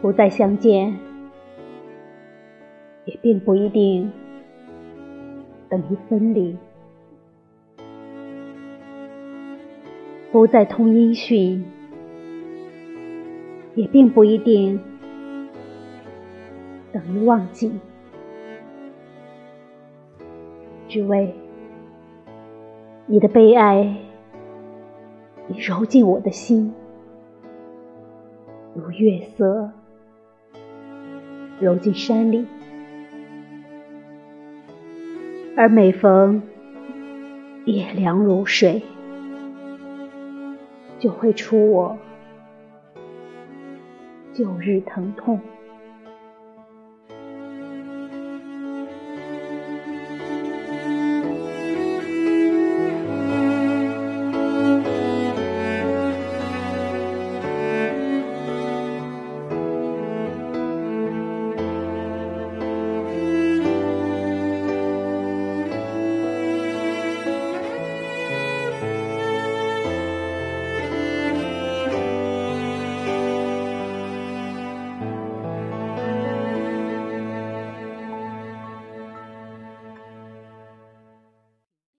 不再相见，也并不一定等于分离；不再通音讯，也并不一定等于忘记。只为你的悲哀已揉进我的心，如月色揉进山里，而每逢夜凉如水，就会出我旧日疼痛。